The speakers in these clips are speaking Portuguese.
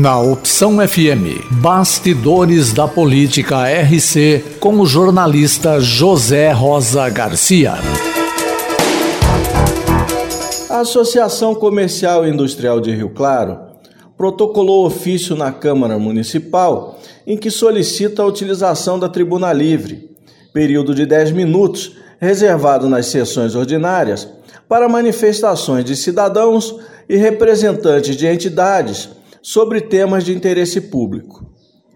Na Opção FM, Bastidores da Política RC, com o jornalista José Rosa Garcia. A Associação Comercial e Industrial de Rio Claro protocolou ofício na Câmara Municipal em que solicita a utilização da tribuna livre, período de 10 minutos, reservado nas sessões ordinárias, para manifestações de cidadãos e representantes de entidades sobre temas de interesse público.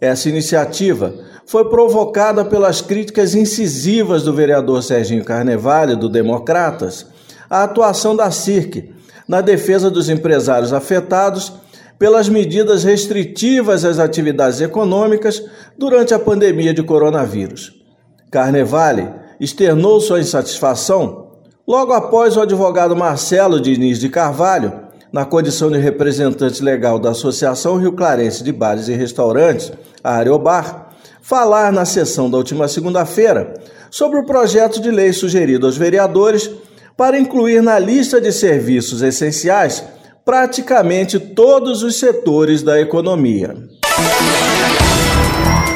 Essa iniciativa foi provocada pelas críticas incisivas do vereador Serginho Carnevale, do Democratas, à atuação da CIRC na defesa dos empresários afetados pelas medidas restritivas às atividades econômicas durante a pandemia de coronavírus. Carnevale externou sua insatisfação logo após o advogado Marcelo Diniz de Carvalho na condição de representante legal da Associação Rio Clarense de Bares e Restaurantes, a Areobar, falar na sessão da última segunda-feira sobre o projeto de lei sugerido aos vereadores para incluir na lista de serviços essenciais praticamente todos os setores da economia.